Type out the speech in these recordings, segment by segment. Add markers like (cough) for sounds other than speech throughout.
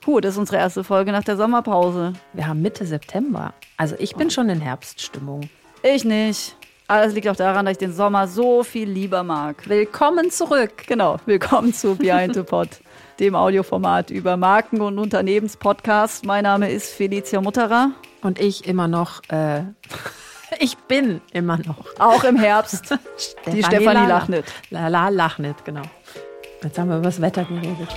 Puh, das ist unsere erste Folge nach der Sommerpause. Wir haben Mitte September. Also ich bin schon in Herbststimmung. Ich nicht. Aber es liegt auch daran, dass ich den Sommer so viel lieber mag. Willkommen zurück. Genau, willkommen zu Behind the Pod, (laughs) dem Audioformat über Marken- und Unternehmenspodcast. Mein Name ist Felicia Mutterer. Und ich immer noch, äh, (laughs) ich bin immer noch. Auch im Herbst. (laughs) die Stefanie Lachnit. Lala Lachnit, genau. Jetzt haben wir über das Wetter geredet.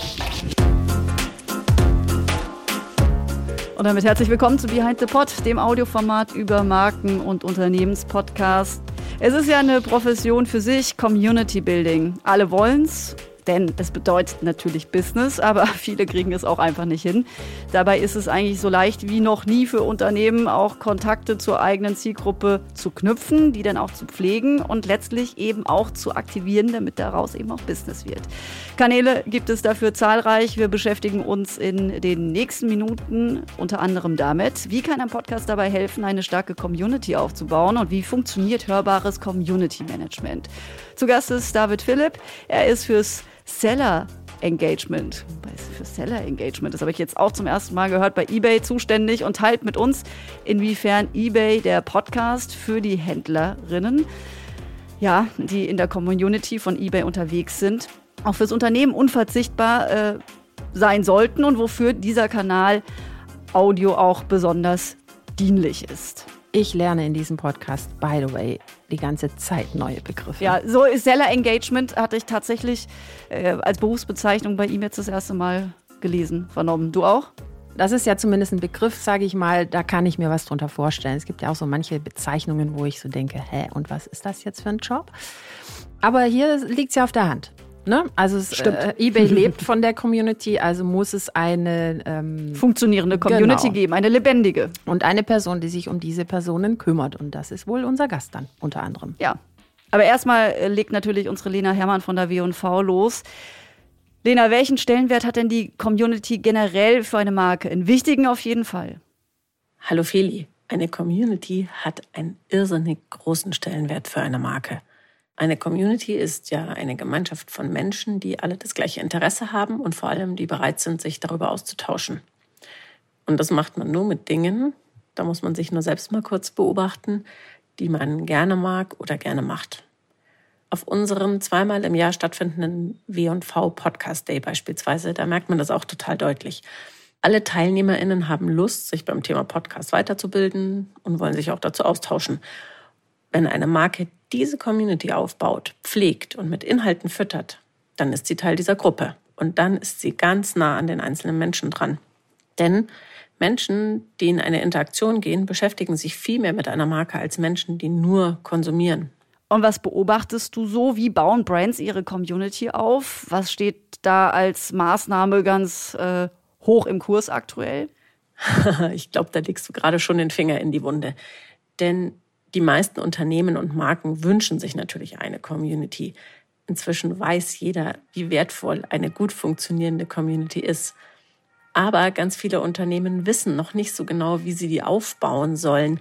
Und damit herzlich willkommen zu Behind the Pod, dem Audioformat über Marken- und Unternehmenspodcast. Es ist ja eine Profession für sich, Community Building. Alle wollen's denn es bedeutet natürlich Business, aber (laughs) viele kriegen es auch einfach nicht hin. Dabei ist es eigentlich so leicht wie noch nie für Unternehmen, auch Kontakte zur eigenen Zielgruppe zu knüpfen, die dann auch zu pflegen und letztlich eben auch zu aktivieren, damit daraus eben auch Business wird. Kanäle gibt es dafür zahlreich. Wir beschäftigen uns in den nächsten Minuten unter anderem damit, wie kann ein Podcast dabei helfen, eine starke Community aufzubauen und wie funktioniert hörbares Community Management. Zu Gast ist David Philipp. Er ist fürs Seller Engagement. Für Seller Engagement, das habe ich jetzt auch zum ersten Mal gehört, bei eBay zuständig und teilt mit uns, inwiefern eBay der Podcast für die Händlerinnen, ja, die in der Community von eBay unterwegs sind, auch fürs Unternehmen unverzichtbar äh, sein sollten und wofür dieser Kanal Audio auch besonders dienlich ist. Ich lerne in diesem Podcast, by the way, die ganze Zeit neue Begriffe. Ja, so Seller Engagement hatte ich tatsächlich äh, als Berufsbezeichnung bei ihm jetzt das erste Mal gelesen, vernommen. Du auch? Das ist ja zumindest ein Begriff, sage ich mal, da kann ich mir was drunter vorstellen. Es gibt ja auch so manche Bezeichnungen, wo ich so denke, hä, und was ist das jetzt für ein Job? Aber hier liegt es ja auf der Hand. Ne? Also es, äh, eBay lebt von der Community, also muss es eine ähm, funktionierende Community genau. geben, eine lebendige. Und eine Person, die sich um diese Personen kümmert. Und das ist wohl unser Gast dann unter anderem. Ja. Aber erstmal äh, legt natürlich unsere Lena Hermann von der W&V los. Lena, welchen Stellenwert hat denn die Community generell für eine Marke? Einen wichtigen auf jeden Fall. Hallo Feli. Eine Community hat einen irrsinnig großen Stellenwert für eine Marke. Eine Community ist ja eine Gemeinschaft von Menschen, die alle das gleiche Interesse haben und vor allem die bereit sind, sich darüber auszutauschen. Und das macht man nur mit Dingen, da muss man sich nur selbst mal kurz beobachten, die man gerne mag oder gerne macht. Auf unserem zweimal im Jahr stattfindenden W&V Podcast Day beispielsweise, da merkt man das auch total deutlich. Alle TeilnehmerInnen haben Lust, sich beim Thema Podcast weiterzubilden und wollen sich auch dazu austauschen. Wenn eine Marke diese Community aufbaut, pflegt und mit Inhalten füttert, dann ist sie Teil dieser Gruppe. Und dann ist sie ganz nah an den einzelnen Menschen dran. Denn Menschen, die in eine Interaktion gehen, beschäftigen sich viel mehr mit einer Marke als Menschen, die nur konsumieren. Und was beobachtest du so? Wie bauen Brands ihre Community auf? Was steht da als Maßnahme ganz äh, hoch im Kurs aktuell? (laughs) ich glaube, da legst du gerade schon den Finger in die Wunde. Denn die meisten Unternehmen und Marken wünschen sich natürlich eine Community. Inzwischen weiß jeder, wie wertvoll eine gut funktionierende Community ist. Aber ganz viele Unternehmen wissen noch nicht so genau, wie sie die aufbauen sollen.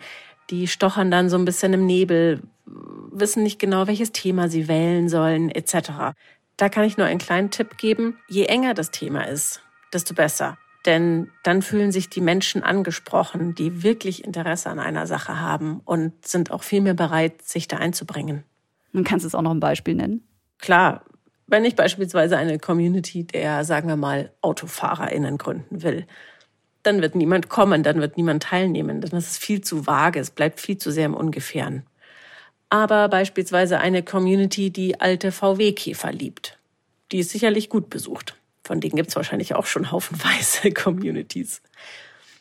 Die stochern dann so ein bisschen im Nebel, wissen nicht genau, welches Thema sie wählen sollen, etc. Da kann ich nur einen kleinen Tipp geben. Je enger das Thema ist, desto besser. Denn dann fühlen sich die Menschen angesprochen, die wirklich Interesse an einer Sache haben und sind auch viel mehr bereit, sich da einzubringen. Und kannst du es auch noch ein Beispiel nennen? Klar, wenn ich beispielsweise eine Community der, sagen wir mal, AutofahrerInnen gründen will, dann wird niemand kommen, dann wird niemand teilnehmen, denn das ist viel zu vage, es bleibt viel zu sehr im Ungefähren. Aber beispielsweise eine Community, die alte VW-Käfer liebt, die ist sicherlich gut besucht. Von denen gibt es wahrscheinlich auch schon haufenweise (laughs) Communities.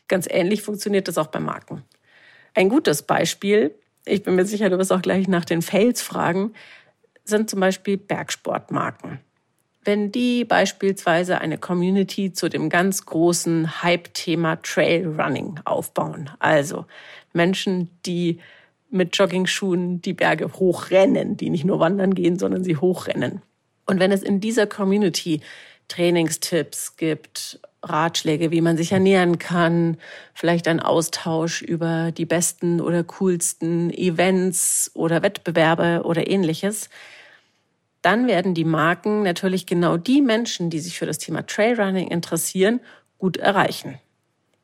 Ganz ähnlich funktioniert das auch bei Marken. Ein gutes Beispiel, ich bin mir sicher, du wirst auch gleich nach den Fails fragen, sind zum Beispiel Bergsportmarken. Wenn die beispielsweise eine Community zu dem ganz großen Hype-Thema Trailrunning aufbauen, also Menschen, die mit Joggingschuhen die Berge hochrennen, die nicht nur wandern gehen, sondern sie hochrennen. Und wenn es in dieser Community Trainingstipps gibt, Ratschläge, wie man sich ernähren kann, vielleicht ein Austausch über die besten oder coolsten Events oder Wettbewerbe oder ähnliches, dann werden die Marken natürlich genau die Menschen, die sich für das Thema Trailrunning interessieren, gut erreichen.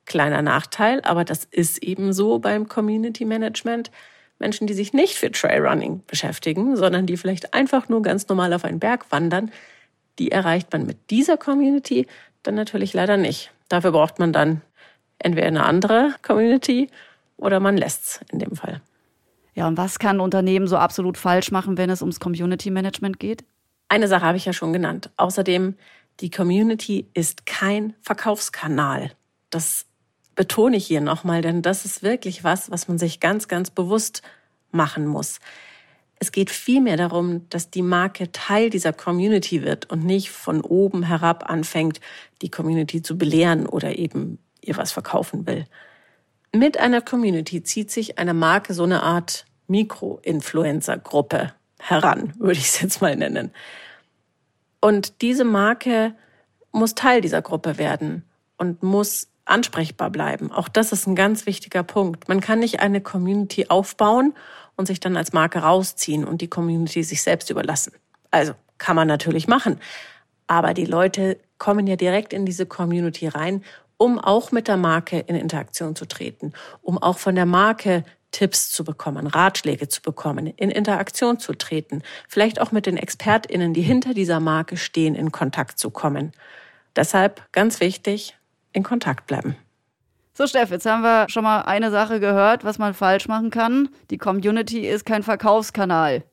Kleiner Nachteil, aber das ist eben so beim Community Management. Menschen, die sich nicht für Trailrunning beschäftigen, sondern die vielleicht einfach nur ganz normal auf einen Berg wandern, die erreicht man mit dieser Community dann natürlich leider nicht. Dafür braucht man dann entweder eine andere Community oder man lässt es in dem Fall. Ja, und was kann ein Unternehmen so absolut falsch machen, wenn es ums Community Management geht? Eine Sache habe ich ja schon genannt. Außerdem, die Community ist kein Verkaufskanal. Das betone ich hier nochmal, denn das ist wirklich was, was man sich ganz, ganz bewusst machen muss. Es geht vielmehr darum, dass die Marke Teil dieser Community wird und nicht von oben herab anfängt, die Community zu belehren oder eben ihr was verkaufen will. Mit einer Community zieht sich eine Marke so eine Art Mikro-Influencer-Gruppe heran, (laughs) würde ich es jetzt mal nennen. Und diese Marke muss Teil dieser Gruppe werden und muss ansprechbar bleiben. Auch das ist ein ganz wichtiger Punkt. Man kann nicht eine Community aufbauen und sich dann als Marke rausziehen und die Community sich selbst überlassen. Also kann man natürlich machen. Aber die Leute kommen ja direkt in diese Community rein, um auch mit der Marke in Interaktion zu treten, um auch von der Marke Tipps zu bekommen, Ratschläge zu bekommen, in Interaktion zu treten, vielleicht auch mit den ExpertInnen, die hinter dieser Marke stehen, in Kontakt zu kommen. Deshalb ganz wichtig, in Kontakt bleiben. So, Steff, jetzt haben wir schon mal eine Sache gehört, was man falsch machen kann. Die Community ist kein Verkaufskanal.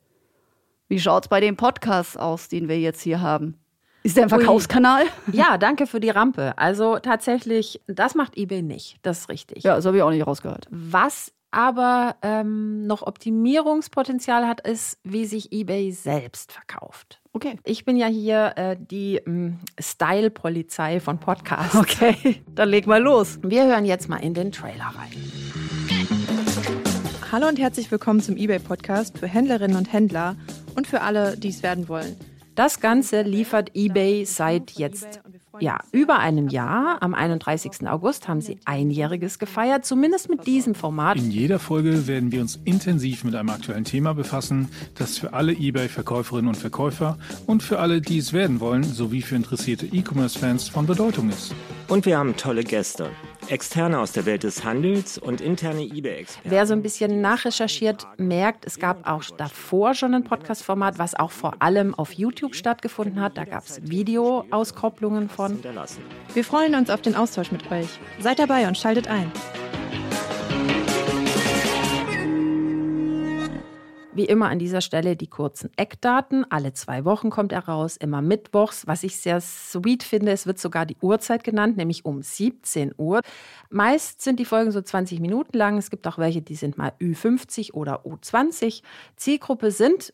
Wie schaut's bei dem Podcast aus, den wir jetzt hier haben? Ist der ein Verkaufskanal? Ui. Ja, danke für die Rampe. Also tatsächlich, das macht eBay nicht. Das ist richtig. Ja, das habe ich auch nicht rausgehört. Was aber ähm, noch Optimierungspotenzial hat, ist, wie sich eBay selbst verkauft. Okay. Ich bin ja hier äh, die ähm, Style-Polizei von Podcasts. Okay, (laughs) dann leg mal los. Wir hören jetzt mal in den Trailer rein. Hallo und herzlich willkommen zum eBay-Podcast für Händlerinnen und Händler und für alle, die es werden wollen. Das Ganze liefert eBay seit jetzt ja, über einem Jahr. Am 31. August haben sie einjähriges gefeiert, zumindest mit diesem Format. In jeder Folge werden wir uns intensiv mit einem aktuellen Thema befassen, das für alle eBay-Verkäuferinnen und Verkäufer und für alle, die es werden wollen, sowie für interessierte E-Commerce-Fans von Bedeutung ist. Und wir haben tolle Gäste. Externe aus der Welt des Handels und interne eBay-Experten. Wer so ein bisschen nachrecherchiert, merkt, es gab auch davor schon ein Podcast-Format, was auch vor allem auf YouTube stattgefunden hat. Da gab es Videoauskopplungen von. Wir freuen uns auf den Austausch mit euch. Seid dabei und schaltet ein. Wie immer an dieser Stelle die kurzen Eckdaten. Alle zwei Wochen kommt er raus, immer mittwochs. Was ich sehr sweet finde, es wird sogar die Uhrzeit genannt, nämlich um 17 Uhr. Meist sind die Folgen so 20 Minuten lang. Es gibt auch welche, die sind mal Ü50 oder U20. Zielgruppe sind,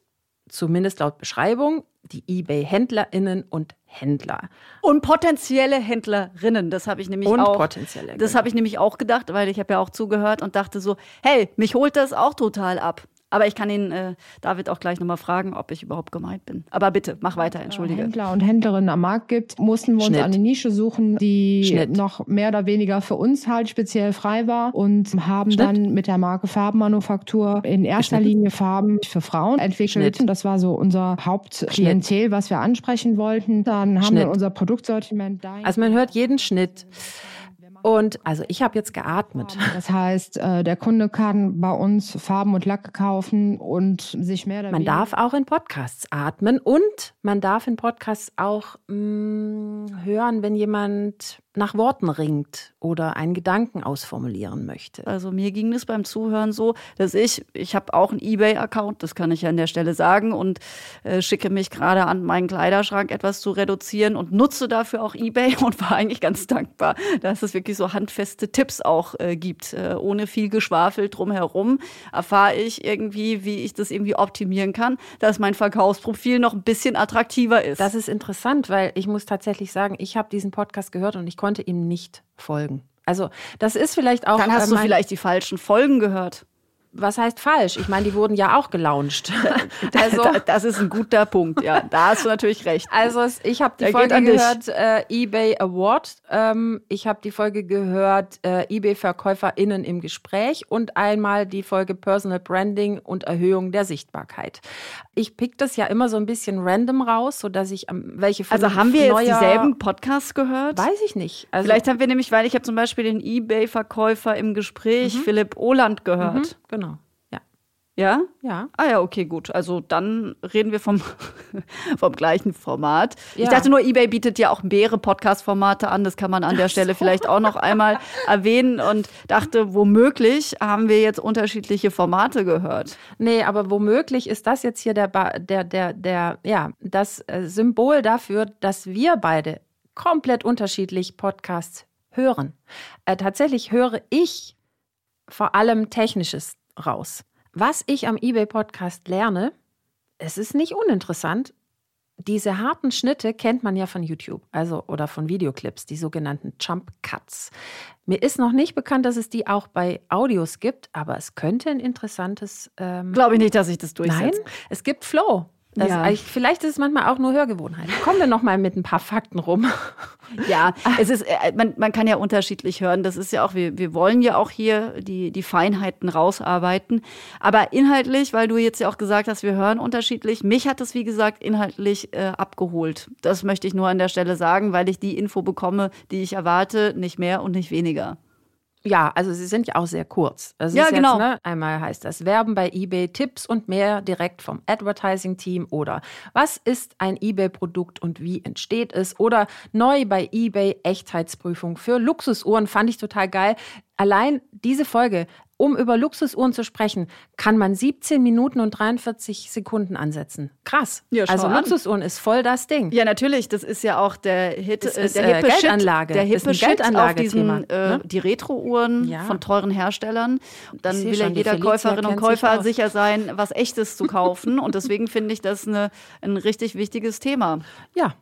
zumindest laut Beschreibung, die eBay-HändlerInnen und Händler. Und potenzielle Händlerinnen, das habe ich nämlich und auch. Potenzielle, das genau. habe ich nämlich auch gedacht, weil ich habe ja auch zugehört und dachte so, hey, mich holt das auch total ab. Aber ich kann ihn, äh, David, auch gleich nochmal fragen, ob ich überhaupt gemeint bin. Aber bitte, mach weiter, entschuldige. Händler und Händlerinnen am Markt gibt, mussten wir Schnitt. uns eine Nische suchen, die Schnitt. noch mehr oder weniger für uns halt speziell frei war und haben Schnitt. dann mit der Marke Farbenmanufaktur in erster. Linie Farben für Frauen entwickelt. Schnitt. Das war so unser Hauptklientel, was wir ansprechen wollten. Dann haben Schnitt. wir unser Produktsortiment dahin. Also man hört jeden Schnitt. Und also ich habe jetzt geatmet. das heißt, äh, der Kunde kann bei uns Farben und Lacke kaufen und sich mehr Man darf auch in Podcasts atmen und man darf in Podcasts auch mh, hören, wenn jemand nach Worten ringt oder einen Gedanken ausformulieren möchte. Also mir ging es beim Zuhören so, dass ich, ich habe auch einen eBay-Account, das kann ich ja an der Stelle sagen und äh, schicke mich gerade an, meinen Kleiderschrank etwas zu reduzieren und nutze dafür auch eBay (laughs) und war eigentlich ganz dankbar, dass es wirklich so handfeste Tipps auch äh, gibt. Äh, ohne viel Geschwafel drumherum erfahre ich irgendwie, wie ich das irgendwie optimieren kann, dass mein Verkaufsprofil noch ein bisschen attraktiver ist. Das ist interessant, weil ich muss tatsächlich sagen, ich habe diesen Podcast gehört und ich konnte ihm nicht folgen. Also das ist vielleicht auch. Dann hast äh, du vielleicht die falschen Folgen gehört. Was heißt falsch? Ich meine, die wurden ja auch gelauncht. (laughs) (laughs) also, das ist ein guter Punkt, ja. Da hast du natürlich recht. Also ich habe die Der Folge gehört, äh, eBay Award. Ähm, ich habe die Folge gehört, äh, eBay-VerkäuferInnen im Gespräch und einmal die Folge Personal Branding und Erhöhung der Sichtbarkeit. Ich pick das ja immer so ein bisschen random raus, sodass ich ähm, welche von Also haben wir jetzt dieselben Podcasts gehört? Weiß ich nicht. Also Vielleicht haben wir nämlich, weil ich habe zum Beispiel den eBay-Verkäufer im Gespräch, mhm. Philipp Oland, gehört. Mhm, genau. Ja? Ja. Ah ja, okay, gut. Also dann reden wir vom, (laughs) vom gleichen Format. Ja. Ich dachte nur, eBay bietet ja auch mehrere Podcast-Formate an. Das kann man an der Stelle so. vielleicht auch noch einmal (laughs) erwähnen und dachte, womöglich haben wir jetzt unterschiedliche Formate gehört. Nee, aber womöglich ist das jetzt hier der, der, der, der, ja, das äh, Symbol dafür, dass wir beide komplett unterschiedlich Podcasts hören. Äh, tatsächlich höre ich vor allem Technisches raus. Was ich am eBay-Podcast lerne, es ist nicht uninteressant. Diese harten Schnitte kennt man ja von YouTube, also oder von Videoclips, die sogenannten Jump Cuts. Mir ist noch nicht bekannt, dass es die auch bei Audios gibt, aber es könnte ein interessantes. Ähm Glaube ich nicht, dass ich das durchsetze. Nein, es gibt Flow. Das, ja. Vielleicht ist es manchmal auch nur Hörgewohnheit. Kommen wir noch mal mit ein paar Fakten rum. (laughs) Ja, es ist, äh, man, man kann ja unterschiedlich hören. Das ist ja auch, wir, wir wollen ja auch hier die, die Feinheiten rausarbeiten. Aber inhaltlich, weil du jetzt ja auch gesagt hast, wir hören unterschiedlich. Mich hat es, wie gesagt, inhaltlich äh, abgeholt. Das möchte ich nur an der Stelle sagen, weil ich die Info bekomme, die ich erwarte, nicht mehr und nicht weniger. Ja, also sie sind ja auch sehr kurz. Das ja, genau. Jetzt, ne, einmal heißt das Werben bei eBay, Tipps und mehr direkt vom Advertising-Team oder was ist ein eBay-Produkt und wie entsteht es oder neu bei eBay Echtheitsprüfung für Luxusuhren fand ich total geil. Allein diese Folge um über Luxusuhren zu sprechen, kann man 17 Minuten und 43 Sekunden ansetzen. Krass. Ja, also an. Luxusuhren ist voll das Ding. Ja, natürlich. Das ist ja auch der Hit, das ist, der hippe äh, Geldanlage. der hippe Shit auf diesen, äh, ne? die Retro-Uhren ja. von teuren Herstellern. Dann will ja jeder Käuferin und Käufer sicher sein, was echtes zu kaufen. und deswegen finde ich das eine, ein richtig wichtiges Thema. Ja,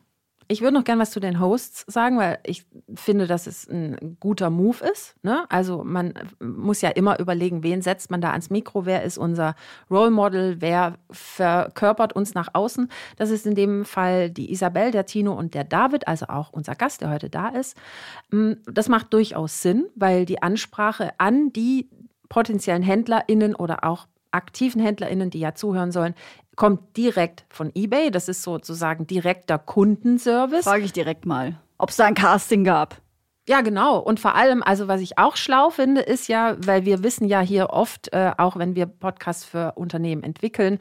ich würde noch gerne was zu den Hosts sagen, weil ich finde, dass es ein guter Move ist. Ne? Also man muss ja immer überlegen, wen setzt man da ans Mikro, wer ist unser Role Model, wer verkörpert uns nach außen. Das ist in dem Fall die Isabel, der Tino und der David, also auch unser Gast, der heute da ist. Mm, das macht durchaus Sinn, weil die Ansprache an die potenziellen HändlerInnen oder auch aktiven HändlerInnen, die ja zuhören sollen, kommt direkt von eBay. Das ist sozusagen direkter Kundenservice. Frage ich direkt mal, ob es da ein Casting gab. Ja, genau. Und vor allem, also was ich auch schlau finde, ist ja, weil wir wissen ja hier oft, äh, auch wenn wir Podcasts für Unternehmen entwickeln,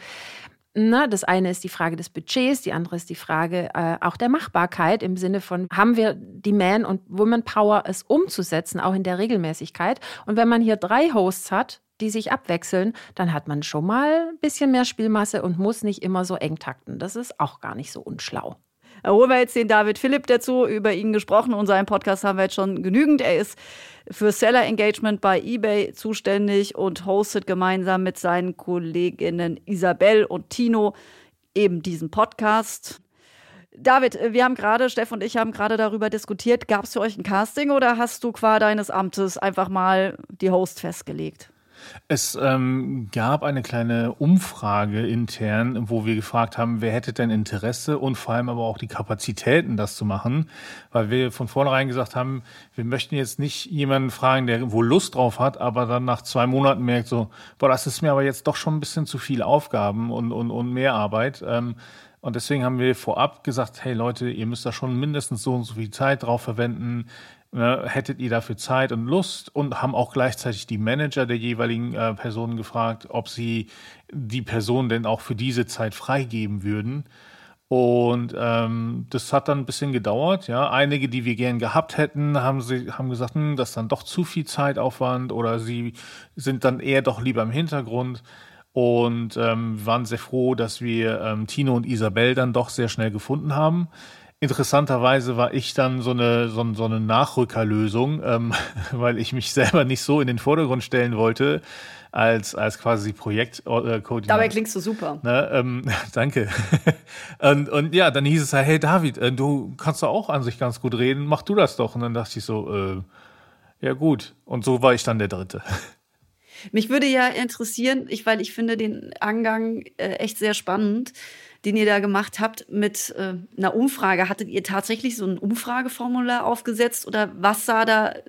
na, das eine ist die Frage des Budgets, die andere ist die Frage äh, auch der Machbarkeit im Sinne von, haben wir die Man- und Woman-Power, es umzusetzen, auch in der Regelmäßigkeit. Und wenn man hier drei Hosts hat, die sich abwechseln, dann hat man schon mal ein bisschen mehr Spielmasse und muss nicht immer so eng takten. Das ist auch gar nicht so unschlau. Da holen wir jetzt den David Philipp dazu, über ihn gesprochen. Und seinen Podcast haben wir jetzt schon genügend. Er ist für Seller Engagement bei eBay zuständig und hostet gemeinsam mit seinen Kolleginnen Isabel und Tino eben diesen Podcast. David, wir haben gerade, Steff und ich haben gerade darüber diskutiert, gab es für euch ein Casting oder hast du qua deines Amtes einfach mal die Host festgelegt? Es ähm, gab eine kleine Umfrage intern, wo wir gefragt haben, wer hätte denn Interesse und vor allem aber auch die Kapazitäten, das zu machen, weil wir von vornherein gesagt haben, wir möchten jetzt nicht jemanden fragen, der wohl Lust drauf hat, aber dann nach zwei Monaten merkt so, boah, das ist mir aber jetzt doch schon ein bisschen zu viel Aufgaben und, und, und mehr Arbeit. Ähm, und deswegen haben wir vorab gesagt, hey Leute, ihr müsst da schon mindestens so und so viel Zeit drauf verwenden. Ne, hättet ihr dafür Zeit und Lust und haben auch gleichzeitig die Manager der jeweiligen äh, Personen gefragt, ob sie die Person denn auch für diese Zeit freigeben würden. Und ähm, das hat dann ein bisschen gedauert. Ja, einige, die wir gern gehabt hätten, haben sie haben gesagt, hm, das ist dann doch zu viel Zeitaufwand oder sie sind dann eher doch lieber im Hintergrund. Und ähm, waren sehr froh, dass wir ähm, Tino und Isabel dann doch sehr schnell gefunden haben. Interessanterweise war ich dann so eine, so, so eine Nachrückerlösung, ähm, (laughs) weil ich mich selber nicht so in den Vordergrund stellen wollte, als, als quasi Projektkoordinator. Dabei klingst du super. Ne, ähm, (laughs) danke. und, und ja, dann hieß es halt, hey David, äh, du kannst doch auch an sich ganz gut reden, mach du das doch. Und dann dachte ich so, äh, ja gut. Und so war ich dann der Dritte. Mich würde ja interessieren, ich, weil ich finde den Angang äh, echt sehr spannend, den ihr da gemacht habt mit äh, einer Umfrage. Hattet ihr tatsächlich so ein Umfrageformular aufgesetzt oder was sah da, äh,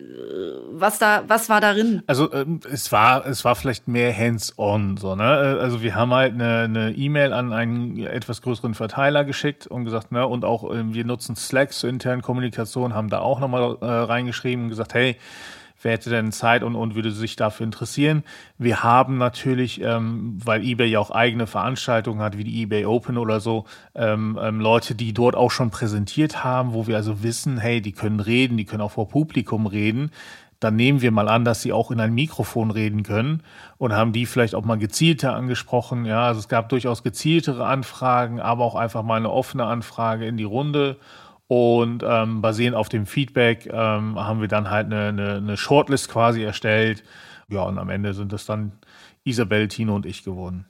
was da, was war darin? Also ähm, es war, es war vielleicht mehr hands-on, so ne. Äh, also wir haben halt eine E-Mail an einen etwas größeren Verteiler geschickt und gesagt, ne, und auch äh, wir nutzen Slack zur internen Kommunikation, haben da auch nochmal äh, reingeschrieben und gesagt, hey, wer hätte denn Zeit und, und würde sich dafür interessieren. Wir haben natürlich, ähm, weil eBay ja auch eigene Veranstaltungen hat, wie die eBay Open oder so, ähm, ähm, Leute, die dort auch schon präsentiert haben, wo wir also wissen, hey, die können reden, die können auch vor Publikum reden. Dann nehmen wir mal an, dass sie auch in ein Mikrofon reden können und haben die vielleicht auch mal gezielter angesprochen. Ja, also es gab durchaus gezieltere Anfragen, aber auch einfach mal eine offene Anfrage in die Runde. Und ähm, basierend auf dem Feedback ähm, haben wir dann halt eine, eine, eine Shortlist quasi erstellt. Ja, und am Ende sind es dann Isabel, Tino und ich geworden.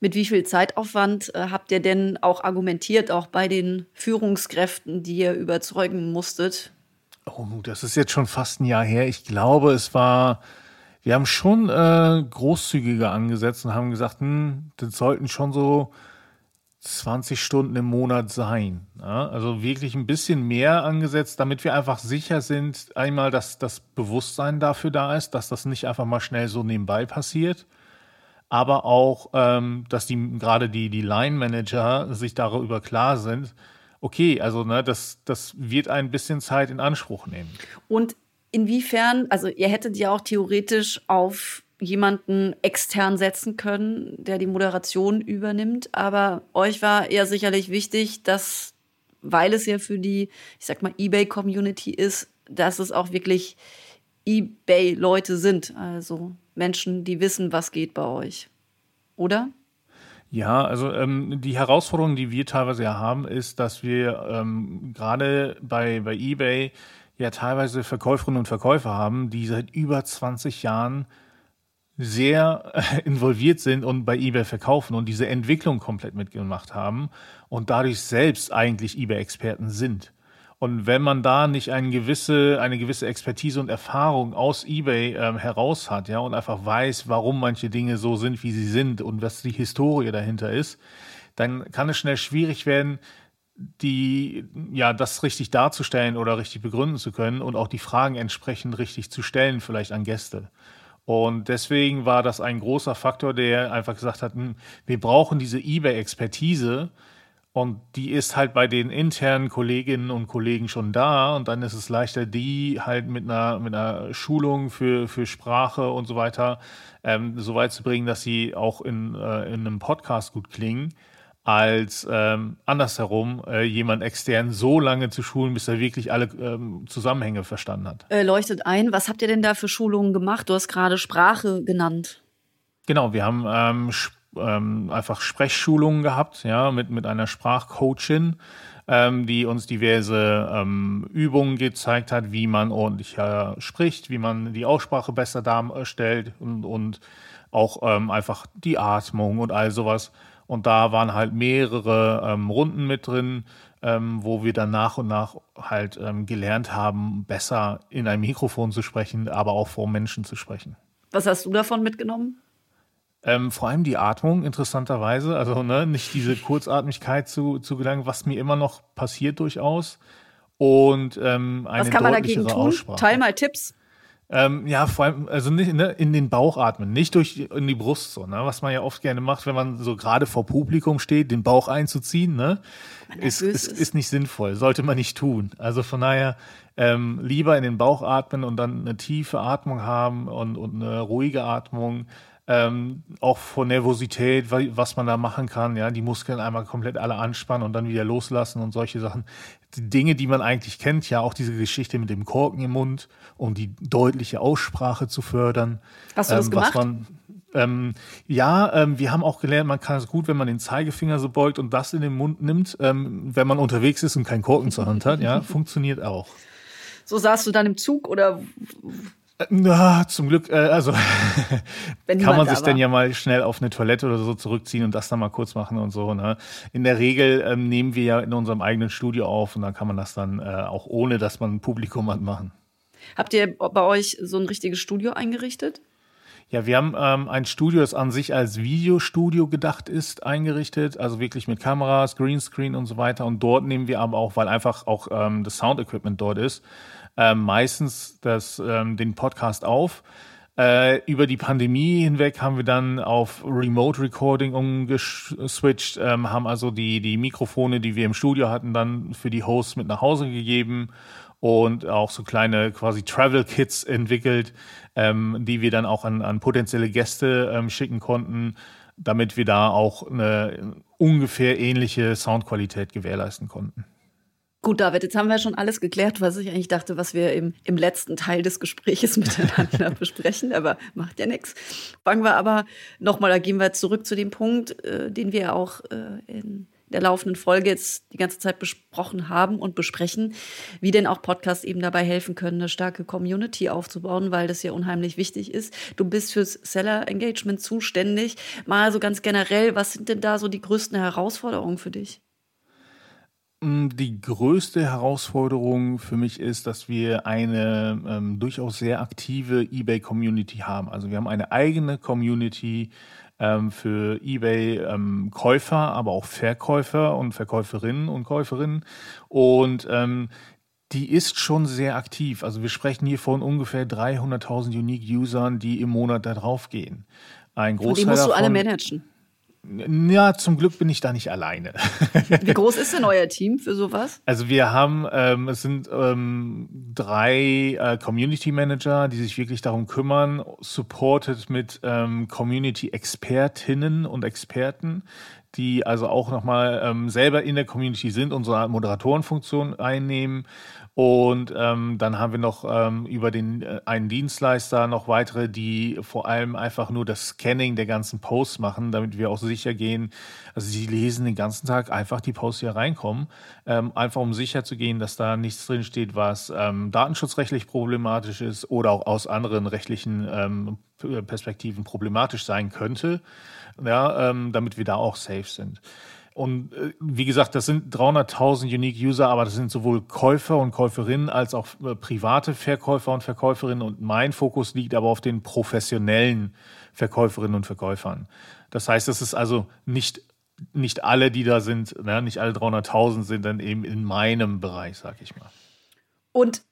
Mit wie viel Zeitaufwand äh, habt ihr denn auch argumentiert, auch bei den Führungskräften, die ihr überzeugen musstet? Oh, das ist jetzt schon fast ein Jahr her. Ich glaube, es war, wir haben schon äh, großzügiger angesetzt und haben gesagt, hm, das sollten schon so 20 Stunden im Monat sein. Ja, also wirklich ein bisschen mehr angesetzt, damit wir einfach sicher sind, einmal, dass das Bewusstsein dafür da ist, dass das nicht einfach mal schnell so nebenbei passiert, aber auch, ähm, dass die gerade die, die Line-Manager sich darüber klar sind, okay, also ne, das, das wird ein bisschen Zeit in Anspruch nehmen. Und inwiefern, also ihr hättet ja auch theoretisch auf jemanden extern setzen können, der die Moderation übernimmt. Aber euch war eher sicherlich wichtig, dass, weil es ja für die, ich sag mal, eBay-Community ist, dass es auch wirklich eBay-Leute sind. Also Menschen, die wissen, was geht bei euch. Oder? Ja, also ähm, die Herausforderung, die wir teilweise ja haben, ist, dass wir ähm, gerade bei, bei eBay ja teilweise Verkäuferinnen und Verkäufer haben, die seit über 20 Jahren sehr äh, involviert sind und bei eBay verkaufen und diese Entwicklung komplett mitgemacht haben und dadurch selbst eigentlich eBay-Experten sind. Und wenn man da nicht eine gewisse, eine gewisse Expertise und Erfahrung aus eBay ähm, heraus hat, ja, und einfach weiß, warum manche Dinge so sind, wie sie sind und was die Historie dahinter ist, dann kann es schnell schwierig werden, die, ja, das richtig darzustellen oder richtig begründen zu können und auch die Fragen entsprechend richtig zu stellen, vielleicht an Gäste. Und deswegen war das ein großer Faktor, der einfach gesagt hat, hm, wir brauchen diese eBay-Expertise. Und die ist halt bei den internen Kolleginnen und Kollegen schon da. Und dann ist es leichter, die halt mit einer, mit einer Schulung für, für Sprache und so weiter ähm, so weit zu bringen, dass sie auch in, äh, in einem Podcast gut klingen als ähm, andersherum äh, jemand extern so lange zu schulen, bis er wirklich alle ähm, Zusammenhänge verstanden hat. Äh, leuchtet ein. Was habt ihr denn da für Schulungen gemacht? Du hast gerade Sprache genannt. Genau, wir haben ähm, ähm, einfach Sprechschulungen gehabt, ja, mit, mit einer Sprachcoachin, ähm, die uns diverse ähm, Übungen gezeigt hat, wie man ordentlich äh, spricht, wie man die Aussprache besser darstellt und, und auch ähm, einfach die Atmung und all sowas. Und da waren halt mehrere ähm, Runden mit drin, ähm, wo wir dann nach und nach halt ähm, gelernt haben, besser in ein Mikrofon zu sprechen, aber auch vor Menschen zu sprechen. Was hast du davon mitgenommen? Ähm, vor allem die Atmung, interessanterweise. Also ne, nicht diese Kurzatmigkeit zu, zu gelangen, was mir immer noch passiert durchaus. Und ähm, eine was kann man dagegen tun? Aussprache. Teil mal Tipps. Ähm, ja, vor allem, also nicht ne, in den Bauch atmen, nicht durch in die Brust so, ne? Was man ja oft gerne macht, wenn man so gerade vor Publikum steht, den Bauch einzuziehen, ne? Ist, ist, ist nicht sinnvoll, sollte man nicht tun. Also von daher ähm, lieber in den Bauch atmen und dann eine tiefe Atmung haben und, und eine ruhige Atmung ähm, auch vor Nervosität, was man da machen kann, ja, die Muskeln einmal komplett alle anspannen und dann wieder loslassen und solche Sachen. Die Dinge, die man eigentlich kennt, ja, auch diese Geschichte mit dem Korken im Mund, um die deutliche Aussprache zu fördern. Hast du das ähm, gemacht? Man, ähm, ja, ähm, wir haben auch gelernt, man kann es gut, wenn man den Zeigefinger so beugt und das in den Mund nimmt, ähm, wenn man unterwegs ist und keinen Korken zur Hand hat, ja, (laughs) funktioniert auch. So saßt du dann im Zug oder na, zum Glück, äh, also (laughs) kann man sich dann ja mal schnell auf eine Toilette oder so zurückziehen und das dann mal kurz machen und so. Ne? In der Regel ähm, nehmen wir ja in unserem eigenen Studio auf und dann kann man das dann äh, auch ohne, dass man ein Publikum hat, machen. Habt ihr bei euch so ein richtiges Studio eingerichtet? Ja, wir haben ähm, ein Studio, das an sich als Videostudio gedacht ist, eingerichtet, also wirklich mit Kameras, Greenscreen und so weiter. Und dort nehmen wir aber auch, weil einfach auch ähm, das Sound-Equipment dort ist, ähm, meistens das, ähm, den Podcast auf. Äh, über die Pandemie hinweg haben wir dann auf Remote Recording umgeswitcht, ähm, haben also die, die Mikrofone, die wir im Studio hatten, dann für die Hosts mit nach Hause gegeben und auch so kleine quasi Travel Kits entwickelt, ähm, die wir dann auch an, an potenzielle Gäste ähm, schicken konnten, damit wir da auch eine ungefähr ähnliche Soundqualität gewährleisten konnten. Gut, David, jetzt haben wir schon alles geklärt, was ich eigentlich dachte, was wir im, im letzten Teil des Gespräches (laughs) miteinander (laughs) besprechen, aber macht ja nichts. Fangen wir aber nochmal, da gehen wir zurück zu dem Punkt, äh, den wir auch äh, in der laufenden Folge jetzt die ganze Zeit besprochen haben und besprechen, wie denn auch Podcasts eben dabei helfen können, eine starke Community aufzubauen, weil das ja unheimlich wichtig ist. Du bist fürs Seller Engagement zuständig. Mal so ganz generell, was sind denn da so die größten Herausforderungen für dich? Die größte Herausforderung für mich ist, dass wir eine ähm, durchaus sehr aktive eBay-Community haben. Also wir haben eine eigene Community, ähm, für eBay-Käufer, ähm, aber auch Verkäufer und Verkäuferinnen und Käuferinnen. Und ähm, die ist schon sehr aktiv. Also wir sprechen hier von ungefähr 300.000 Unique-Usern, die im Monat da drauf gehen. Ein Großteil und die musst davon, du alle managen. Ja, zum Glück bin ich da nicht alleine. Wie groß ist denn euer Team für sowas? Also wir haben, ähm, es sind ähm, drei äh, Community Manager, die sich wirklich darum kümmern, supported mit ähm, Community Expertinnen und Experten, die also auch nochmal ähm, selber in der Community sind und so eine Moderatorenfunktion einnehmen und ähm, dann haben wir noch ähm, über den äh, einen Dienstleister noch weitere, die vor allem einfach nur das Scanning der ganzen Posts machen, damit wir auch sicher gehen. Also sie lesen den ganzen Tag einfach die Posts, die hier reinkommen, ähm, einfach um sicher zu gehen, dass da nichts drin steht, was ähm, datenschutzrechtlich problematisch ist oder auch aus anderen rechtlichen ähm, Perspektiven problematisch sein könnte, ja, ähm, damit wir da auch safe sind. Und äh, wie gesagt, das sind 300.000 Unique User, aber das sind sowohl Käufer und Käuferinnen als auch äh, private Verkäufer und Verkäuferinnen. Und mein Fokus liegt aber auf den professionellen Verkäuferinnen und Verkäufern. Das heißt, es ist also nicht nicht alle, die da sind, ne, nicht alle 300.000 sind dann eben in meinem Bereich, sag ich mal. Und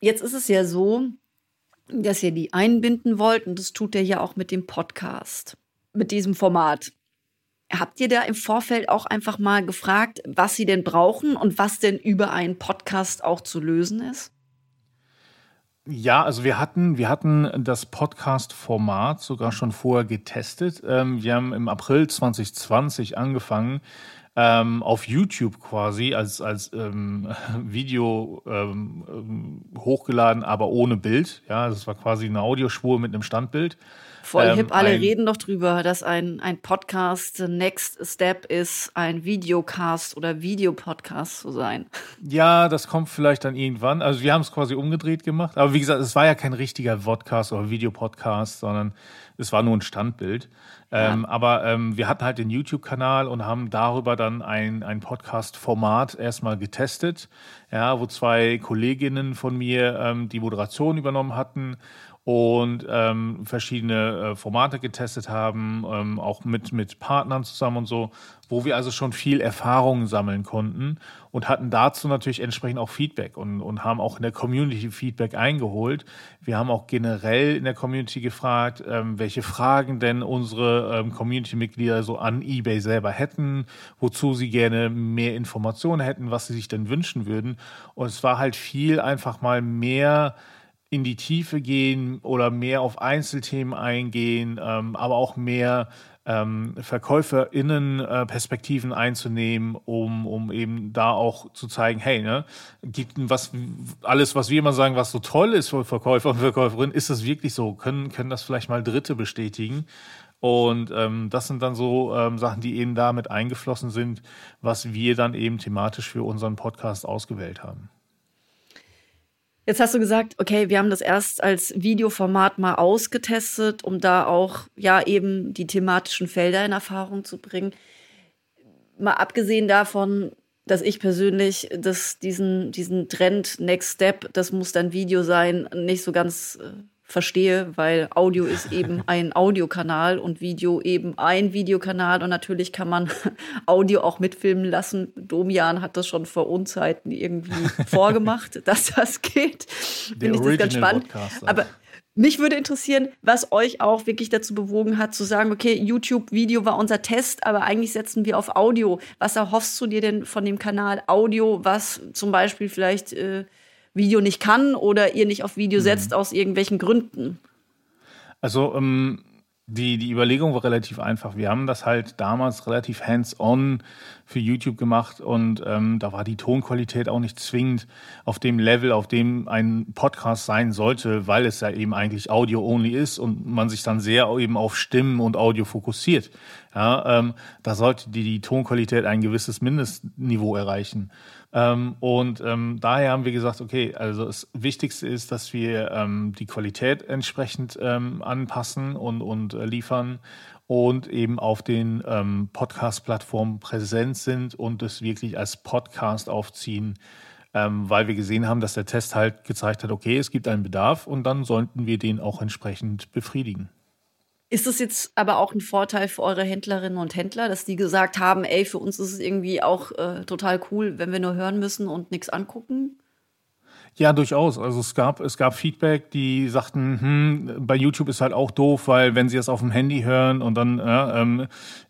jetzt ist es ja so, dass ihr die einbinden wollt und das tut ihr ja auch mit dem Podcast, mit diesem Format. Habt ihr da im Vorfeld auch einfach mal gefragt, was sie denn brauchen und was denn über einen Podcast auch zu lösen ist? Ja, also wir hatten, wir hatten das Podcast-Format sogar schon vorher getestet. Ähm, wir haben im April 2020 angefangen, ähm, auf YouTube quasi als, als ähm, (laughs) Video ähm, hochgeladen, aber ohne Bild. Ja, das war quasi eine Audiospur mit einem Standbild. Voll ähm, hip, alle reden doch drüber, dass ein, ein Podcast Next Step ist, ein Videocast oder Videopodcast zu sein. Ja, das kommt vielleicht dann irgendwann. Also wir haben es quasi umgedreht gemacht. Aber wie gesagt, es war ja kein richtiger Podcast oder Videopodcast, sondern es war nur ein Standbild. Ja. Ähm, aber ähm, wir hatten halt den YouTube-Kanal und haben darüber dann ein, ein Podcast-Format erstmal getestet, ja, wo zwei Kolleginnen von mir ähm, die Moderation übernommen hatten und ähm, verschiedene äh, Formate getestet haben, ähm, auch mit, mit Partnern zusammen und so, wo wir also schon viel Erfahrung sammeln konnten und hatten dazu natürlich entsprechend auch Feedback und, und haben auch in der Community Feedback eingeholt. Wir haben auch generell in der Community gefragt, ähm, welche Fragen denn unsere ähm, Community-Mitglieder so an eBay selber hätten, wozu sie gerne mehr Informationen hätten, was sie sich denn wünschen würden. Und es war halt viel einfach mal mehr in die Tiefe gehen oder mehr auf Einzelthemen eingehen, ähm, aber auch mehr ähm, VerkäuferInnen-Perspektiven äh, einzunehmen, um, um eben da auch zu zeigen, hey, ne, gibt was, alles, was wir immer sagen, was so toll ist für Verkäufer und Verkäuferinnen, ist das wirklich so? Können, können das vielleicht mal Dritte bestätigen? Und ähm, das sind dann so ähm, Sachen, die eben damit eingeflossen sind, was wir dann eben thematisch für unseren Podcast ausgewählt haben. Jetzt hast du gesagt, okay, wir haben das erst als Videoformat mal ausgetestet, um da auch ja eben die thematischen Felder in Erfahrung zu bringen. Mal abgesehen davon, dass ich persönlich dass diesen, diesen Trend Next Step, das muss dann Video sein, nicht so ganz äh, verstehe, weil Audio ist (laughs) eben ein Audiokanal und Video eben ein Videokanal und natürlich kann man (laughs) Audio auch mitfilmen lassen. Domian hat das schon vor Unzeiten irgendwie (laughs) vorgemacht, dass das geht. Finde ich das ganz spannend. Podcaster. Aber mich würde interessieren, was euch auch wirklich dazu bewogen hat, zu sagen, okay, YouTube-Video war unser Test, aber eigentlich setzen wir auf Audio. Was erhoffst du dir denn von dem Kanal Audio, was zum Beispiel vielleicht äh, Video nicht kann oder ihr nicht auf Video mhm. setzt aus irgendwelchen Gründen? Also ähm, die, die Überlegung war relativ einfach. Wir haben das halt damals relativ hands-on für YouTube gemacht und ähm, da war die Tonqualität auch nicht zwingend auf dem Level, auf dem ein Podcast sein sollte, weil es ja eben eigentlich Audio-only ist und man sich dann sehr eben auf Stimmen und Audio fokussiert. Ja, ähm, da sollte die, die Tonqualität ein gewisses Mindestniveau erreichen. Ähm, und ähm, daher haben wir gesagt, okay, also das Wichtigste ist, dass wir ähm, die Qualität entsprechend ähm, anpassen und, und äh, liefern und eben auf den ähm, Podcast-Plattformen präsent sind und es wirklich als Podcast aufziehen, ähm, weil wir gesehen haben, dass der Test halt gezeigt hat, okay, es gibt einen Bedarf und dann sollten wir den auch entsprechend befriedigen. Ist es jetzt aber auch ein Vorteil für eure Händlerinnen und Händler, dass die gesagt haben, ey, für uns ist es irgendwie auch äh, total cool, wenn wir nur hören müssen und nichts angucken? Ja, durchaus. Also es gab, es gab Feedback, die sagten, hm, bei YouTube ist halt auch doof, weil wenn sie es auf dem Handy hören und dann äh, ähm,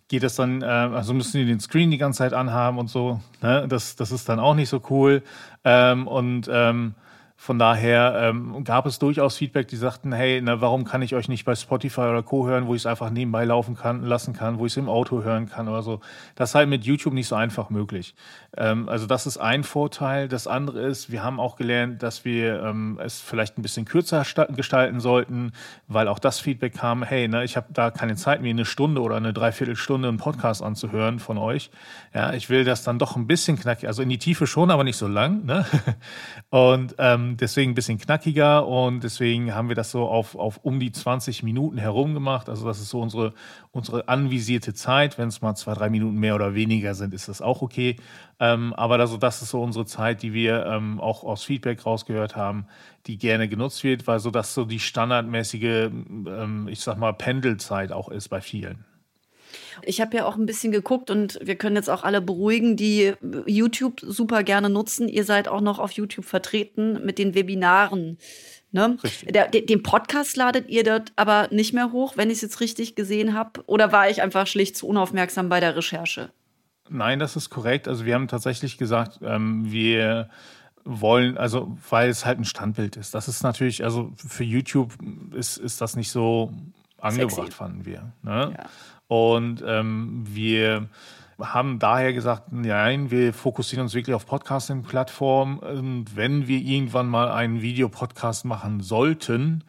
geht es dann, äh, also müssen die den Screen die ganze Zeit anhaben und so. Ne? Das, das ist dann auch nicht so cool. Ähm, und ähm, von daher ähm, gab es durchaus Feedback, die sagten, hey, na, warum kann ich euch nicht bei Spotify oder Co. hören, wo ich es einfach nebenbei laufen kann, lassen kann, wo ich es im Auto hören kann oder so. Das ist halt mit YouTube nicht so einfach möglich. Ähm, also das ist ein Vorteil. Das andere ist, wir haben auch gelernt, dass wir ähm, es vielleicht ein bisschen kürzer gestalten sollten, weil auch das Feedback kam, hey, ne, ich habe da keine Zeit, mir eine Stunde oder eine Dreiviertelstunde einen Podcast anzuhören von euch. Ja, ich will das dann doch ein bisschen knackig, also in die Tiefe schon, aber nicht so lang. Ne? (laughs) Und ähm, deswegen ein bisschen knackiger und deswegen haben wir das so auf, auf um die 20 Minuten herum gemacht. Also das ist so unsere, unsere anvisierte Zeit. Wenn es mal zwei, drei Minuten mehr oder weniger sind, ist das auch okay. Ähm, aber also das ist so unsere Zeit, die wir ähm, auch aus Feedback rausgehört haben, die gerne genutzt wird, weil so das so die standardmäßige, ähm, ich sag mal, Pendelzeit auch ist bei vielen. Ich habe ja auch ein bisschen geguckt und wir können jetzt auch alle beruhigen, die YouTube super gerne nutzen. Ihr seid auch noch auf YouTube vertreten mit den Webinaren. Ne? Der, den Podcast ladet ihr dort aber nicht mehr hoch, wenn ich es jetzt richtig gesehen habe. Oder war ich einfach schlicht zu unaufmerksam bei der Recherche? Nein, das ist korrekt. Also wir haben tatsächlich gesagt, ähm, wir wollen, also weil es halt ein Standbild ist. Das ist natürlich, also für YouTube ist, ist das nicht so angebracht, Sexy. fanden wir. Ne? Ja. Und ähm, wir haben daher gesagt, nein, wir fokussieren uns wirklich auf Podcasting-Plattformen. Und wenn wir irgendwann mal einen Videopodcast machen sollten,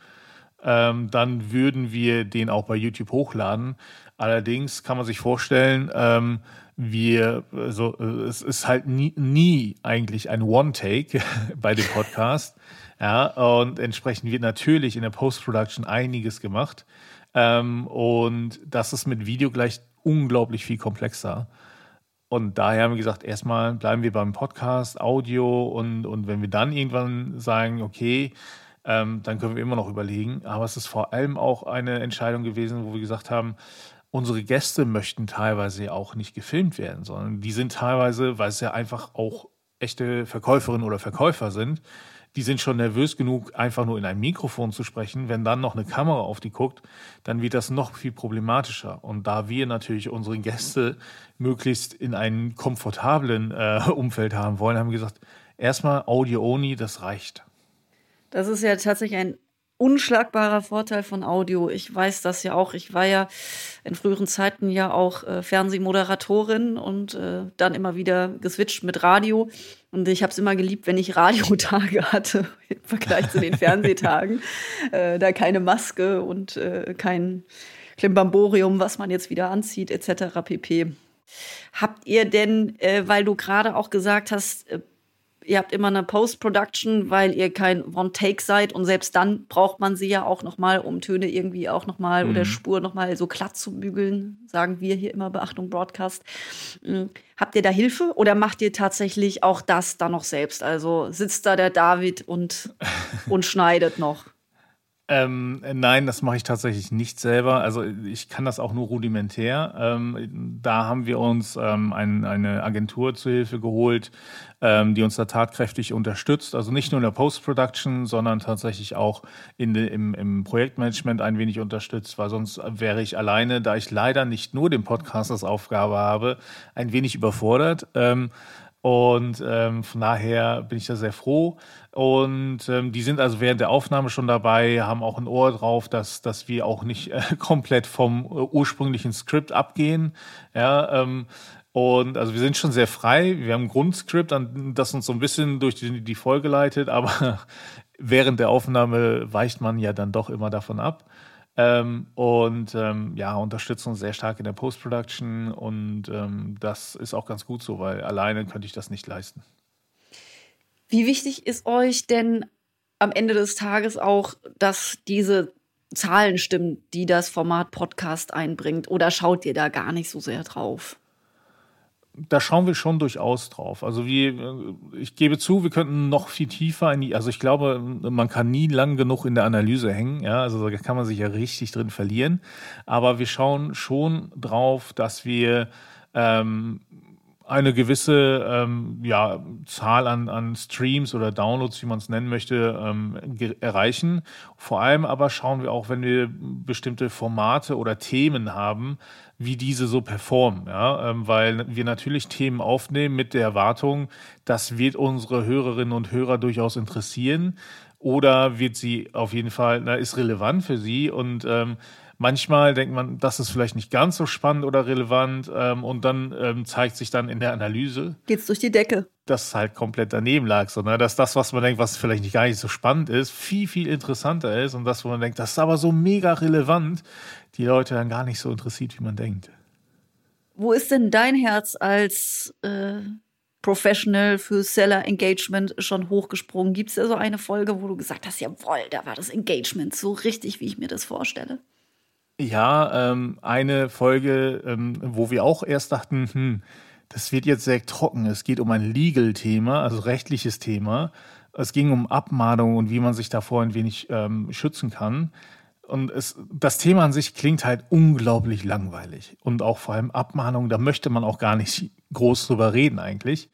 ähm, dann würden wir den auch bei YouTube hochladen. Allerdings kann man sich vorstellen, ähm, wir, also, es ist halt nie, nie eigentlich ein One-Take (laughs) bei dem Podcast. ja, und entsprechend wird natürlich in der Post-Production einiges gemacht. Ähm, und das ist mit Video gleich unglaublich viel komplexer. Und daher haben wir gesagt, erstmal bleiben wir beim Podcast, Audio und, und wenn wir dann irgendwann sagen, okay, ähm, dann können wir immer noch überlegen. Aber es ist vor allem auch eine Entscheidung gewesen, wo wir gesagt haben, unsere Gäste möchten teilweise auch nicht gefilmt werden, sondern die sind teilweise, weil es ja einfach auch echte Verkäuferinnen oder Verkäufer sind, die sind schon nervös genug, einfach nur in ein Mikrofon zu sprechen. Wenn dann noch eine Kamera auf die guckt, dann wird das noch viel problematischer. Und da wir natürlich unsere Gäste möglichst in einem komfortablen äh, Umfeld haben wollen, haben wir gesagt, erstmal Audio-Only, das reicht. Das ist ja tatsächlich ein unschlagbarer Vorteil von Audio. Ich weiß das ja auch. Ich war ja in früheren Zeiten ja auch äh, Fernsehmoderatorin und äh, dann immer wieder geswitcht mit Radio. Und ich habe es immer geliebt, wenn ich Radiotage (laughs) hatte im Vergleich zu den Fernsehtagen. (laughs) Äh, da keine Maske und äh, kein Klimbamborium, was man jetzt wieder anzieht, etc. pp. Habt ihr denn, äh, weil du gerade auch gesagt hast, äh, ihr habt immer eine Post-Production, weil ihr kein One-Take seid und selbst dann braucht man sie ja auch nochmal, um Töne irgendwie auch nochmal mhm. oder Spur nochmal so glatt zu bügeln, sagen wir hier immer, Beachtung Broadcast. Mhm. Habt ihr da Hilfe oder macht ihr tatsächlich auch das dann noch selbst? Also sitzt da der David und, (laughs) und schneidet noch? Ähm, nein, das mache ich tatsächlich nicht selber. Also ich kann das auch nur rudimentär. Ähm, da haben wir uns ähm, ein, eine Agentur zu Hilfe geholt, ähm, die uns da tatkräftig unterstützt. Also nicht nur in der Post-Production, sondern tatsächlich auch in im, im Projektmanagement ein wenig unterstützt, weil sonst wäre ich alleine, da ich leider nicht nur den Podcast als Aufgabe habe, ein wenig überfordert. Und ähm, von daher bin ich da sehr froh. Und ähm, die sind also während der Aufnahme schon dabei, haben auch ein Ohr drauf, dass, dass wir auch nicht äh, (laughs) komplett vom äh, ursprünglichen Skript abgehen. Ja, ähm, und also wir sind schon sehr frei. Wir haben ein Grundskript, das uns so ein bisschen durch die, die Folge leitet, aber (laughs) während der Aufnahme weicht man ja dann doch immer davon ab. Ähm, und ähm, ja, unterstützen uns sehr stark in der Post-Production und ähm, das ist auch ganz gut so, weil alleine könnte ich das nicht leisten. Wie wichtig ist euch denn am Ende des Tages auch, dass diese Zahlen stimmen, die das Format Podcast einbringt? Oder schaut ihr da gar nicht so sehr drauf? Da schauen wir schon durchaus drauf. Also wie, ich gebe zu, wir könnten noch viel tiefer in die, also ich glaube, man kann nie lang genug in der Analyse hängen, ja, also da kann man sich ja richtig drin verlieren. Aber wir schauen schon drauf, dass wir ähm, eine gewisse ähm, ja, Zahl an, an Streams oder Downloads, wie man es nennen möchte, ähm, erreichen. Vor allem aber schauen wir auch, wenn wir bestimmte Formate oder Themen haben, wie diese so performen, ja, ähm, weil wir natürlich Themen aufnehmen mit der Erwartung, das wird unsere Hörerinnen und Hörer durchaus interessieren oder wird sie auf jeden Fall, na, ist relevant für sie und ähm, Manchmal denkt man, das ist vielleicht nicht ganz so spannend oder relevant ähm, und dann ähm, zeigt sich dann in der Analyse. Geht's durch die Decke. Dass es halt komplett daneben lag, so, ne? dass das, was man denkt, was vielleicht nicht gar nicht so spannend ist, viel, viel interessanter ist und das, wo man denkt, das ist aber so mega relevant, die Leute dann gar nicht so interessiert, wie man denkt. Wo ist denn dein Herz als äh, Professional für Seller Engagement schon hochgesprungen? Gibt es da so eine Folge, wo du gesagt hast, jawohl, da war das Engagement so richtig, wie ich mir das vorstelle? Ja, ähm, eine Folge, ähm, wo wir auch erst dachten, hm, das wird jetzt sehr trocken. Es geht um ein Legal-Thema, also rechtliches Thema. Es ging um Abmahnung und wie man sich davor ein wenig ähm, schützen kann. Und es, das Thema an sich klingt halt unglaublich langweilig. Und auch vor allem Abmahnung, da möchte man auch gar nicht groß drüber reden eigentlich.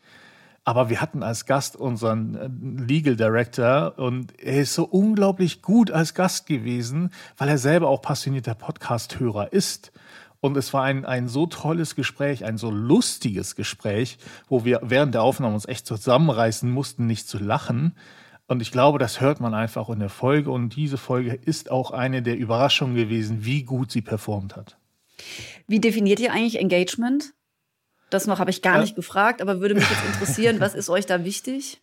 Aber wir hatten als Gast unseren äh, Legal Director und er ist so unglaublich gut als Gast gewesen, weil er selber auch passionierter Podcast-Hörer ist. Und es war ein, ein so tolles Gespräch, ein so lustiges Gespräch, wo wir während der Aufnahme uns echt zusammenreißen mussten, nicht zu lachen. Und ich glaube, das hört man einfach in der Folge. Und diese Folge ist auch eine der Überraschungen gewesen, wie gut sie performt hat. Wie definiert ihr eigentlich Engagement? Das noch habe ich gar nicht gefragt, aber würde mich jetzt interessieren, was ist euch da wichtig?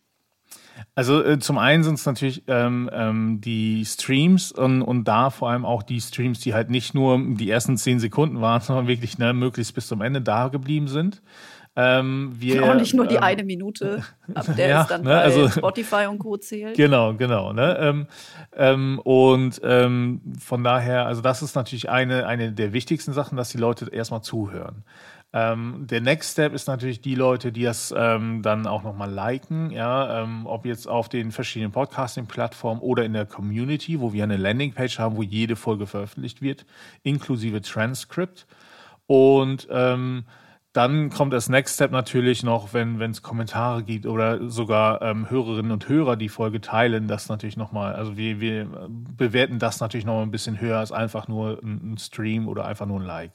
Also äh, zum einen sind es natürlich ähm, ähm, die Streams und, und da vor allem auch die Streams, die halt nicht nur die ersten zehn Sekunden waren, (laughs) sondern wirklich ne, möglichst bis zum Ende da geblieben sind. Ähm, wir, auch nicht nur die ähm, eine Minute, ab der (laughs) ja, ist dann ne, bei also, Spotify und Co. zählt. Genau, genau. Ne? Ähm, ähm, und ähm, von daher, also das ist natürlich eine, eine der wichtigsten Sachen, dass die Leute erstmal zuhören. Ähm, der Next Step ist natürlich die Leute, die das ähm, dann auch nochmal liken, ja, ähm, ob jetzt auf den verschiedenen Podcasting-Plattformen oder in der Community, wo wir eine Landingpage haben, wo jede Folge veröffentlicht wird, inklusive Transcript. Und ähm, dann kommt das Next Step natürlich noch, wenn es Kommentare gibt oder sogar ähm, Hörerinnen und Hörer die Folge teilen, das natürlich nochmal, also wir, wir bewerten das natürlich nochmal ein bisschen höher als einfach nur ein, ein Stream oder einfach nur ein Like.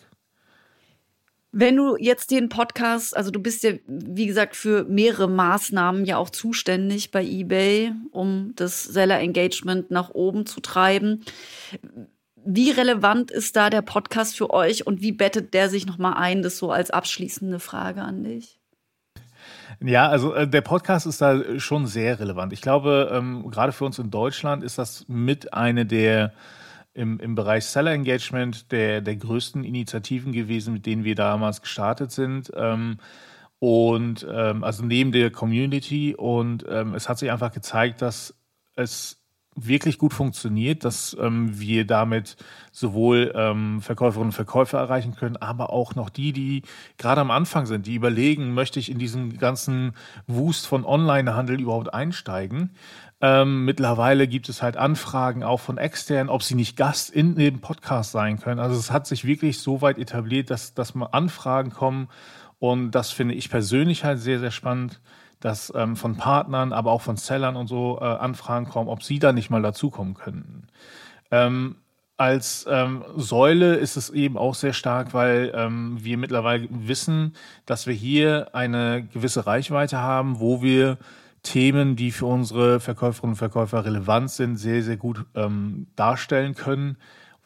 Wenn du jetzt den Podcast, also du bist ja, wie gesagt, für mehrere Maßnahmen ja auch zuständig bei eBay, um das Seller Engagement nach oben zu treiben. Wie relevant ist da der Podcast für euch und wie bettet der sich nochmal ein? Das so als abschließende Frage an dich. Ja, also äh, der Podcast ist da schon sehr relevant. Ich glaube, ähm, gerade für uns in Deutschland ist das mit eine der im, im Bereich Seller Engagement der, der größten Initiativen gewesen, mit denen wir damals gestartet sind. Ähm, und ähm, also neben der Community. Und ähm, es hat sich einfach gezeigt, dass es wirklich gut funktioniert, dass ähm, wir damit sowohl ähm, Verkäuferinnen und Verkäufer erreichen können, aber auch noch die, die gerade am Anfang sind, die überlegen, möchte ich in diesen ganzen Wust von Onlinehandel überhaupt einsteigen. Ähm, mittlerweile gibt es halt Anfragen auch von externen, ob sie nicht Gast in dem Podcast sein können. Also es hat sich wirklich so weit etabliert, dass, dass mal Anfragen kommen. Und das finde ich persönlich halt sehr, sehr spannend, dass ähm, von Partnern, aber auch von Sellern und so äh, Anfragen kommen, ob sie da nicht mal dazukommen könnten. Ähm, als ähm, Säule ist es eben auch sehr stark, weil ähm, wir mittlerweile wissen, dass wir hier eine gewisse Reichweite haben, wo wir Themen, die für unsere Verkäuferinnen und Verkäufer relevant sind, sehr, sehr gut ähm, darstellen können,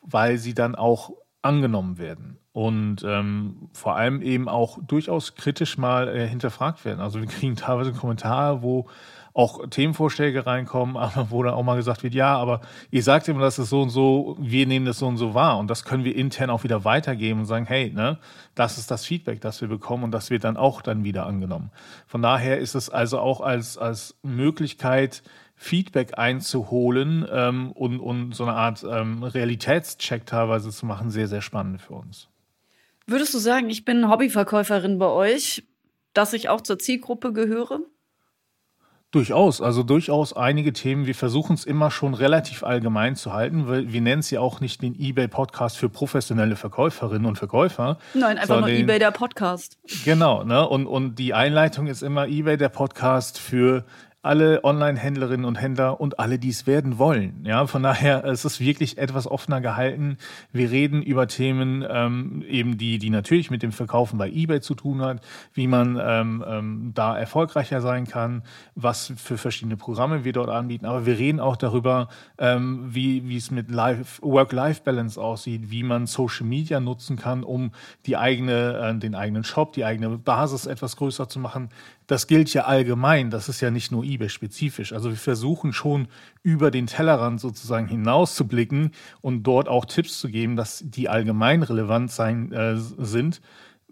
weil sie dann auch angenommen werden und ähm, vor allem eben auch durchaus kritisch mal äh, hinterfragt werden. Also wir (laughs) kriegen teilweise Kommentare, wo auch Themenvorschläge reinkommen, aber wo dann auch mal gesagt wird, ja, aber ihr sagt immer, das ist so und so, wir nehmen das so und so wahr. Und das können wir intern auch wieder weitergeben und sagen, hey, ne, das ist das Feedback, das wir bekommen und das wird dann auch dann wieder angenommen. Von daher ist es also auch als, als Möglichkeit, Feedback einzuholen ähm, und, und so eine Art ähm, Realitätscheck teilweise zu machen, sehr, sehr spannend für uns. Würdest du sagen, ich bin Hobbyverkäuferin bei euch, dass ich auch zur Zielgruppe gehöre? Durchaus, also durchaus einige Themen. Wir versuchen es immer schon relativ allgemein zu halten, weil wir nennen es ja auch nicht den eBay-Podcast für professionelle Verkäuferinnen und Verkäufer. Nein, einfach nur eBay der Podcast. Genau, ne? Und, und die Einleitung ist immer eBay der Podcast für alle Online-Händlerinnen und Händler und alle, die es werden wollen. Ja, von daher es ist es wirklich etwas offener gehalten. Wir reden über Themen, ähm, eben die, die natürlich mit dem Verkaufen bei eBay zu tun hat, wie man ähm, ähm, da erfolgreicher sein kann, was für verschiedene Programme wir dort anbieten. Aber wir reden auch darüber, ähm, wie, wie es mit Work-Life-Balance aussieht, wie man Social Media nutzen kann, um die eigene, äh, den eigenen Shop, die eigene Basis etwas größer zu machen das gilt ja allgemein, das ist ja nicht nur eBay-spezifisch. Also wir versuchen schon über den Tellerrand sozusagen hinaus zu blicken und dort auch Tipps zu geben, dass die allgemein relevant sein äh, sind,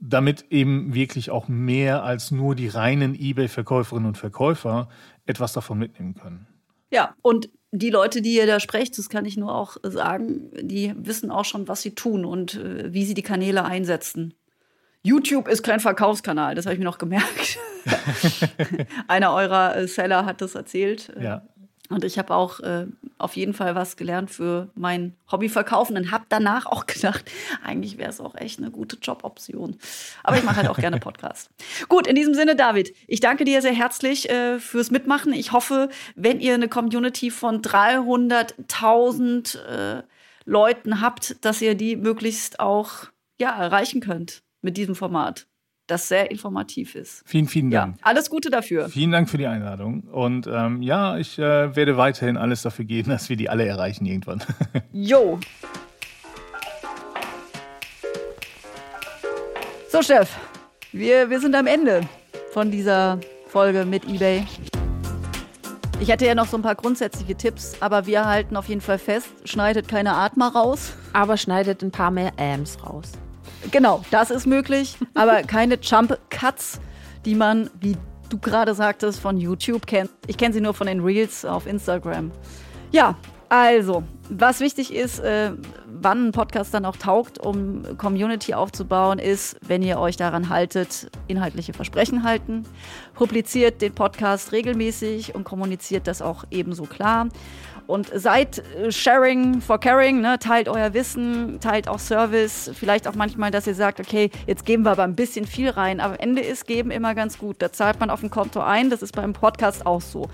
damit eben wirklich auch mehr als nur die reinen eBay-Verkäuferinnen und Verkäufer etwas davon mitnehmen können. Ja, und die Leute, die ihr da sprecht, das kann ich nur auch sagen, die wissen auch schon, was sie tun und äh, wie sie die Kanäle einsetzen. YouTube ist kein Verkaufskanal, das habe ich mir noch gemerkt. (laughs) Einer eurer äh, Seller hat das erzählt. Ja. Und ich habe auch äh, auf jeden Fall was gelernt für mein Hobbyverkaufen und habe danach auch gedacht, eigentlich wäre es auch echt eine gute Joboption. Aber ich mache halt auch gerne (laughs) Podcast. Gut, in diesem Sinne, David, ich danke dir sehr herzlich äh, fürs Mitmachen. Ich hoffe, wenn ihr eine Community von 300.000 äh, Leuten habt, dass ihr die möglichst auch ja, erreichen könnt mit diesem Format das sehr informativ ist. Vielen, vielen Dank. Ja, alles Gute dafür. Vielen Dank für die Einladung. Und ähm, ja, ich äh, werde weiterhin alles dafür geben, dass wir die alle erreichen irgendwann. (laughs) Jo. So, Chef, wir, wir sind am Ende von dieser Folge mit eBay. Ich hätte ja noch so ein paar grundsätzliche Tipps, aber wir halten auf jeden Fall fest, schneidet keine Atmer raus. Aber schneidet ein paar mehr Ams raus. Genau, das ist möglich, aber (laughs) keine Jump Cuts, die man, wie du gerade sagtest, von YouTube kennt. Ich kenne sie nur von den Reels auf Instagram. Ja, also, was wichtig ist, äh, wann ein Podcast dann auch taugt, um Community aufzubauen, ist, wenn ihr euch daran haltet, inhaltliche Versprechen halten, publiziert den Podcast regelmäßig und kommuniziert das auch ebenso klar. Und seid äh, sharing for caring, ne? teilt euer Wissen, teilt auch Service. Vielleicht auch manchmal, dass ihr sagt, okay, jetzt geben wir aber ein bisschen viel rein. Aber am Ende ist Geben immer ganz gut. Da zahlt man auf dem Konto ein. Das ist beim Podcast auch so.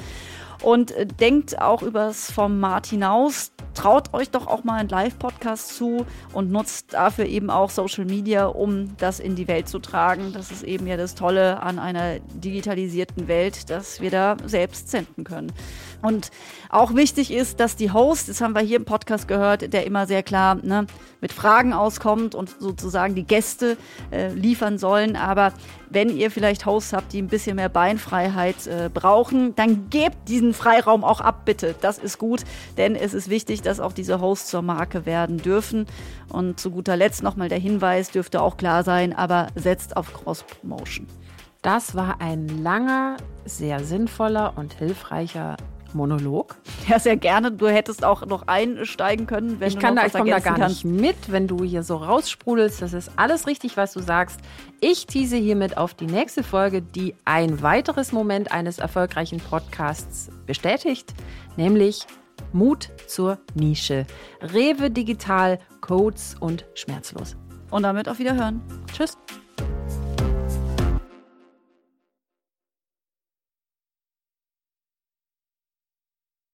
Und äh, denkt auch übers Format hinaus. Traut euch doch auch mal einen Live-Podcast zu und nutzt dafür eben auch Social Media, um das in die Welt zu tragen. Das ist eben ja das Tolle an einer digitalisierten Welt, dass wir da selbst senden können. Und auch wichtig ist, dass die Host, das haben wir hier im Podcast gehört, der immer sehr klar ne, mit Fragen auskommt und sozusagen die Gäste äh, liefern sollen. Aber wenn ihr vielleicht Hosts habt, die ein bisschen mehr Beinfreiheit äh, brauchen, dann gebt diesen Freiraum auch ab, bitte. Das ist gut, denn es ist wichtig, dass auch diese Hosts zur Marke werden dürfen. Und zu guter Letzt nochmal der Hinweis, dürfte auch klar sein, aber setzt auf Cross-Promotion. Das war ein langer, sehr sinnvoller und hilfreicher Monolog. (laughs) Ja, sehr gerne. Du hättest auch noch einsteigen können, wenn ich du kann noch da, was ich komme da gar kannst. nicht mit, wenn du hier so raussprudelst. Das ist alles richtig, was du sagst. Ich tease hiermit auf die nächste Folge, die ein weiteres Moment eines erfolgreichen Podcasts bestätigt, nämlich Mut zur Nische. Rewe Digital, Codes und Schmerzlos. Und damit auf Wiederhören. Tschüss.